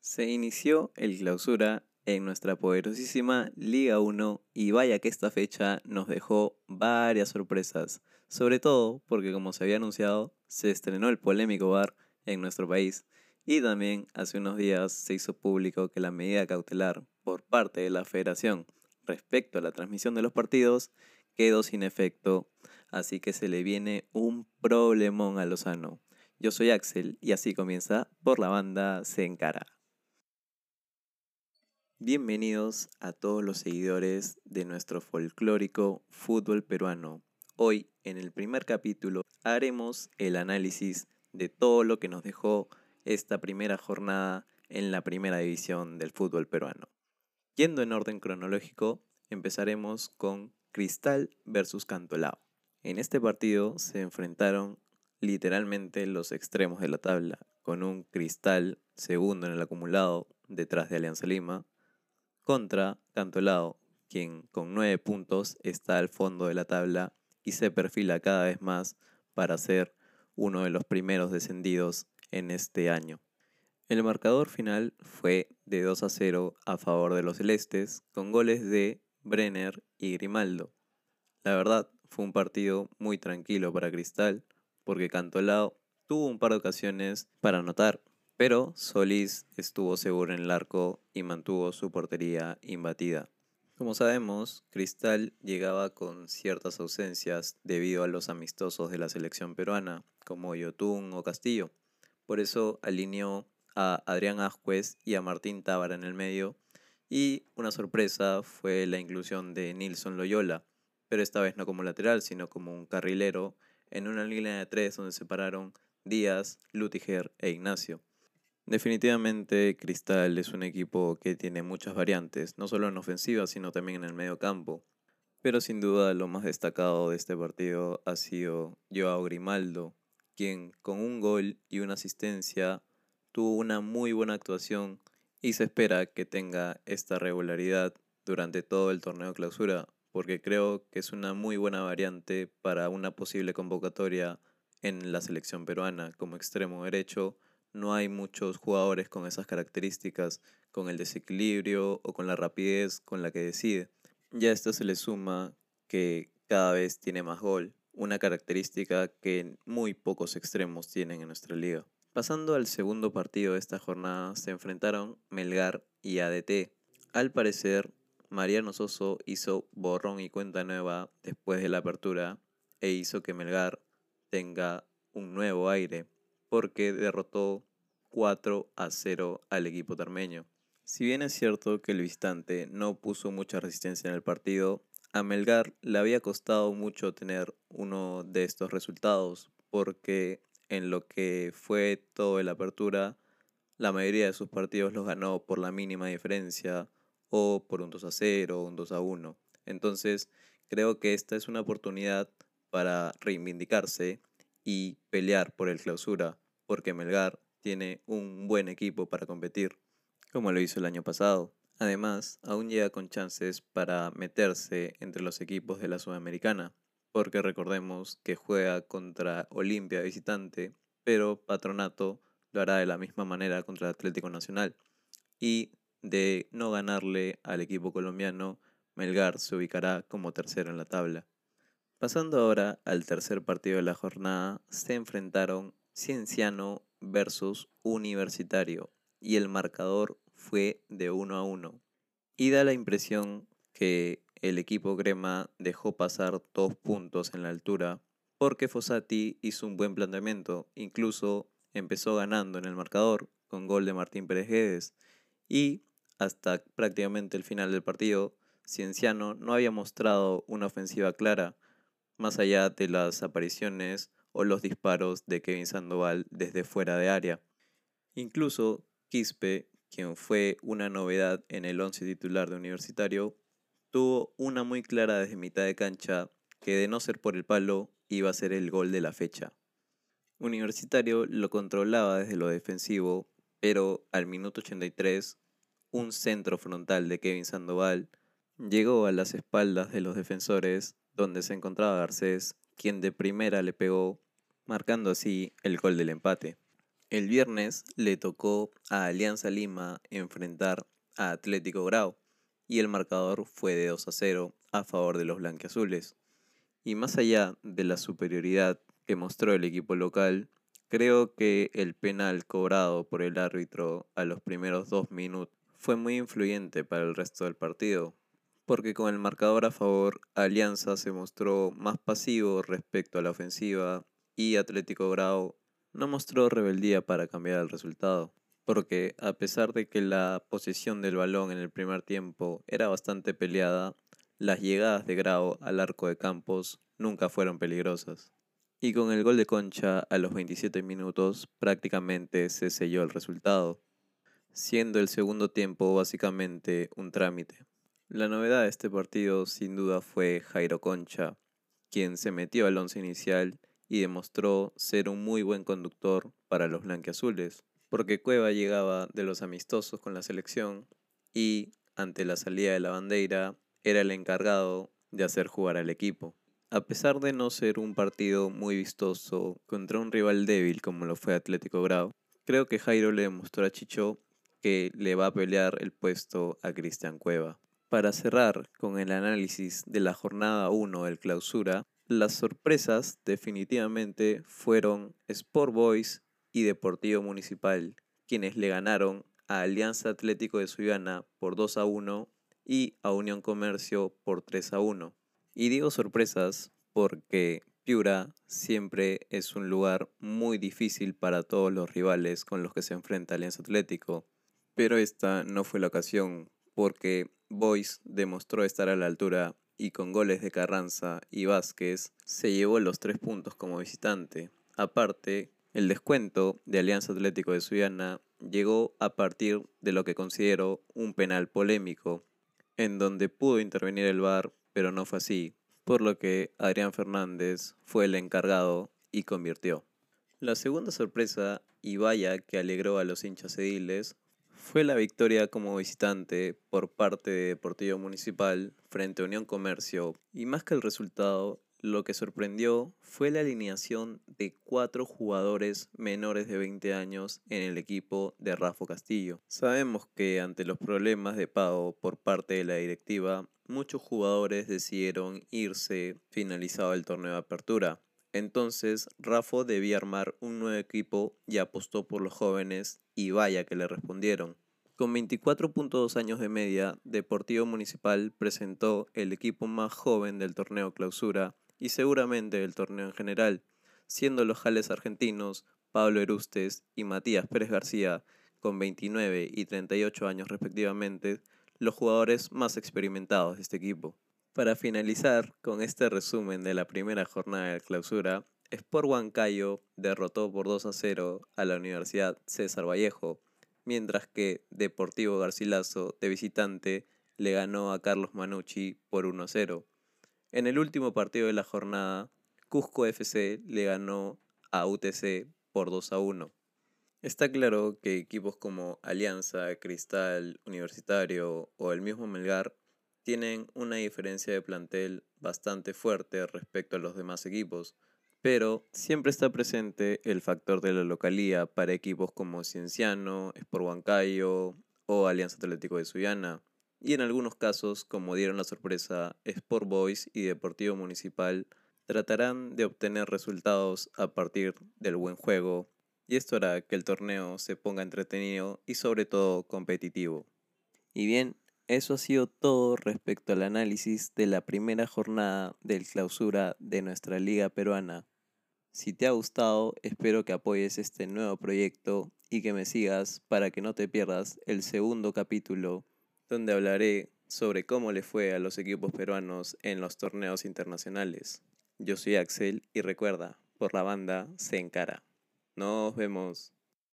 Se inició el clausura en nuestra poderosísima Liga 1 y vaya que esta fecha nos dejó varias sorpresas, sobre todo porque como se había anunciado, se estrenó el polémico bar en nuestro país y también hace unos días se hizo público que la medida cautelar por parte de la federación respecto a la transmisión de los partidos quedó sin efecto, así que se le viene un problemón a Lozano. Yo soy Axel y así comienza por la banda Se Encara. Bienvenidos a todos los seguidores de nuestro folclórico fútbol peruano. Hoy, en el primer capítulo, haremos el análisis de todo lo que nos dejó esta primera jornada en la primera división del fútbol peruano. Yendo en orden cronológico, empezaremos con Cristal versus Cantolao. En este partido se enfrentaron literalmente los extremos de la tabla, con un Cristal segundo en el acumulado detrás de Alianza Lima, contra Cantolao, quien con nueve puntos está al fondo de la tabla y se perfila cada vez más para ser uno de los primeros descendidos en este año. El marcador final fue de 2 a 0 a favor de los celestes, con goles de Brenner y Grimaldo. La verdad, fue un partido muy tranquilo para Cristal, porque Cantolao tuvo un par de ocasiones para anotar, pero Solís estuvo seguro en el arco y mantuvo su portería imbatida. Como sabemos, Cristal llegaba con ciertas ausencias debido a los amistosos de la selección peruana, como Yotun o Castillo. Por eso alineó a Adrián Ascuez y a Martín Tábara en el medio. Y una sorpresa fue la inclusión de Nilson Loyola, pero esta vez no como lateral, sino como un carrilero, en una línea de tres donde se pararon Díaz, Lutiger e Ignacio. Definitivamente Cristal es un equipo que tiene muchas variantes, no solo en ofensiva, sino también en el medio campo. Pero sin duda lo más destacado de este partido ha sido Joao Grimaldo, quien con un gol y una asistencia tuvo una muy buena actuación y se espera que tenga esta regularidad durante todo el torneo clausura, porque creo que es una muy buena variante para una posible convocatoria en la selección peruana como extremo derecho no hay muchos jugadores con esas características, con el desequilibrio o con la rapidez con la que decide. Ya a esto se le suma que cada vez tiene más gol, una característica que muy pocos extremos tienen en nuestra liga. Pasando al segundo partido de esta jornada, se enfrentaron Melgar y ADT. Al parecer, Mariano Soso hizo borrón y cuenta nueva después de la apertura e hizo que Melgar tenga un nuevo aire porque derrotó 4 a 0 al equipo tarmeño. Si bien es cierto que el visitante no puso mucha resistencia en el partido, a Melgar le había costado mucho tener uno de estos resultados, porque en lo que fue toda la apertura, la mayoría de sus partidos los ganó por la mínima diferencia o por un 2 a 0 o un 2 a 1. Entonces, creo que esta es una oportunidad para reivindicarse y pelear por el clausura, porque Melgar tiene un buen equipo para competir, como lo hizo el año pasado. Además, aún llega con chances para meterse entre los equipos de la Sudamericana, porque recordemos que juega contra Olimpia visitante, pero Patronato lo hará de la misma manera contra el Atlético Nacional. Y de no ganarle al equipo colombiano, Melgar se ubicará como tercero en la tabla. Pasando ahora al tercer partido de la jornada, se enfrentaron Cienciano versus Universitario y el marcador fue de 1 a 1. Y da la impresión que el equipo Grema dejó pasar dos puntos en la altura porque Fossati hizo un buen planteamiento, incluso empezó ganando en el marcador con gol de Martín Pérez Guedes y hasta prácticamente el final del partido, Cienciano no había mostrado una ofensiva clara, más allá de las apariciones o los disparos de Kevin Sandoval desde fuera de área. Incluso Quispe, quien fue una novedad en el once titular de Universitario, tuvo una muy clara desde mitad de cancha que de no ser por el palo iba a ser el gol de la fecha. Universitario lo controlaba desde lo defensivo, pero al minuto 83 un centro frontal de Kevin Sandoval llegó a las espaldas de los defensores donde se encontraba Garcés, quien de primera le pegó, marcando así el gol del empate. El viernes le tocó a Alianza Lima enfrentar a Atlético Grau y el marcador fue de 2 a 0 a favor de los blanquiazules. Y más allá de la superioridad que mostró el equipo local, creo que el penal cobrado por el árbitro a los primeros dos minutos fue muy influyente para el resto del partido, porque con el marcador a favor, Alianza se mostró más pasivo respecto a la ofensiva y Atlético Grau no mostró rebeldía para cambiar el resultado, porque a pesar de que la posición del balón en el primer tiempo era bastante peleada, las llegadas de Grau al arco de Campos nunca fueron peligrosas. Y con el gol de Concha a los 27 minutos prácticamente se selló el resultado siendo el segundo tiempo básicamente un trámite. La novedad de este partido sin duda fue Jairo Concha, quien se metió al once inicial y demostró ser un muy buen conductor para los blanqueazules, porque Cueva llegaba de los amistosos con la selección y, ante la salida de la bandera, era el encargado de hacer jugar al equipo. A pesar de no ser un partido muy vistoso contra un rival débil como lo fue Atlético Grau, creo que Jairo le demostró a Chicho que le va a pelear el puesto a Cristian Cueva. Para cerrar con el análisis de la jornada 1 del clausura, las sorpresas definitivamente fueron Sport Boys y Deportivo Municipal, quienes le ganaron a Alianza Atlético de Suyana por 2 a 1 y a Unión Comercio por 3 a 1. Y digo sorpresas porque Piura siempre es un lugar muy difícil para todos los rivales con los que se enfrenta Alianza Atlético. Pero esta no fue la ocasión, porque Boyce demostró estar a la altura y con goles de Carranza y Vázquez se llevó los tres puntos como visitante. Aparte, el descuento de Alianza Atlético de Suyana llegó a partir de lo que considero un penal polémico, en donde pudo intervenir el VAR, pero no fue así, por lo que Adrián Fernández fue el encargado y convirtió. La segunda sorpresa, y vaya que alegró a los hinchas ediles, fue la victoria como visitante por parte de Deportivo Municipal frente a Unión Comercio y más que el resultado, lo que sorprendió fue la alineación de cuatro jugadores menores de 20 años en el equipo de Rafa Castillo. Sabemos que ante los problemas de pago por parte de la directiva, muchos jugadores decidieron irse finalizado el torneo de apertura. Entonces, Rafa debía armar un nuevo equipo y apostó por los jóvenes y vaya que le respondieron. Con 24.2 años de media, Deportivo Municipal presentó el equipo más joven del torneo clausura y seguramente del torneo en general, siendo los jales argentinos Pablo Erustes y Matías Pérez García, con 29 y 38 años respectivamente, los jugadores más experimentados de este equipo. Para finalizar con este resumen de la primera jornada de clausura, Sport Huancayo derrotó por 2 a 0 a la Universidad César Vallejo, mientras que Deportivo Garcilaso de visitante le ganó a Carlos Manucci por 1 a 0. En el último partido de la jornada, Cusco FC le ganó a UTC por 2 a 1. Está claro que equipos como Alianza, Cristal, Universitario o el mismo Melgar tienen una diferencia de plantel bastante fuerte respecto a los demás equipos, pero siempre está presente el factor de la localía para equipos como Cienciano, Sport Huancayo o Alianza Atlético de Suyana. Y en algunos casos, como dieron la sorpresa, Sport Boys y Deportivo Municipal tratarán de obtener resultados a partir del buen juego, y esto hará que el torneo se ponga entretenido y sobre todo competitivo. Y bien, eso ha sido todo respecto al análisis de la primera jornada del clausura de nuestra liga peruana. Si te ha gustado, espero que apoyes este nuevo proyecto y que me sigas para que no te pierdas el segundo capítulo donde hablaré sobre cómo le fue a los equipos peruanos en los torneos internacionales. Yo soy Axel y recuerda, por la banda se encara. Nos vemos.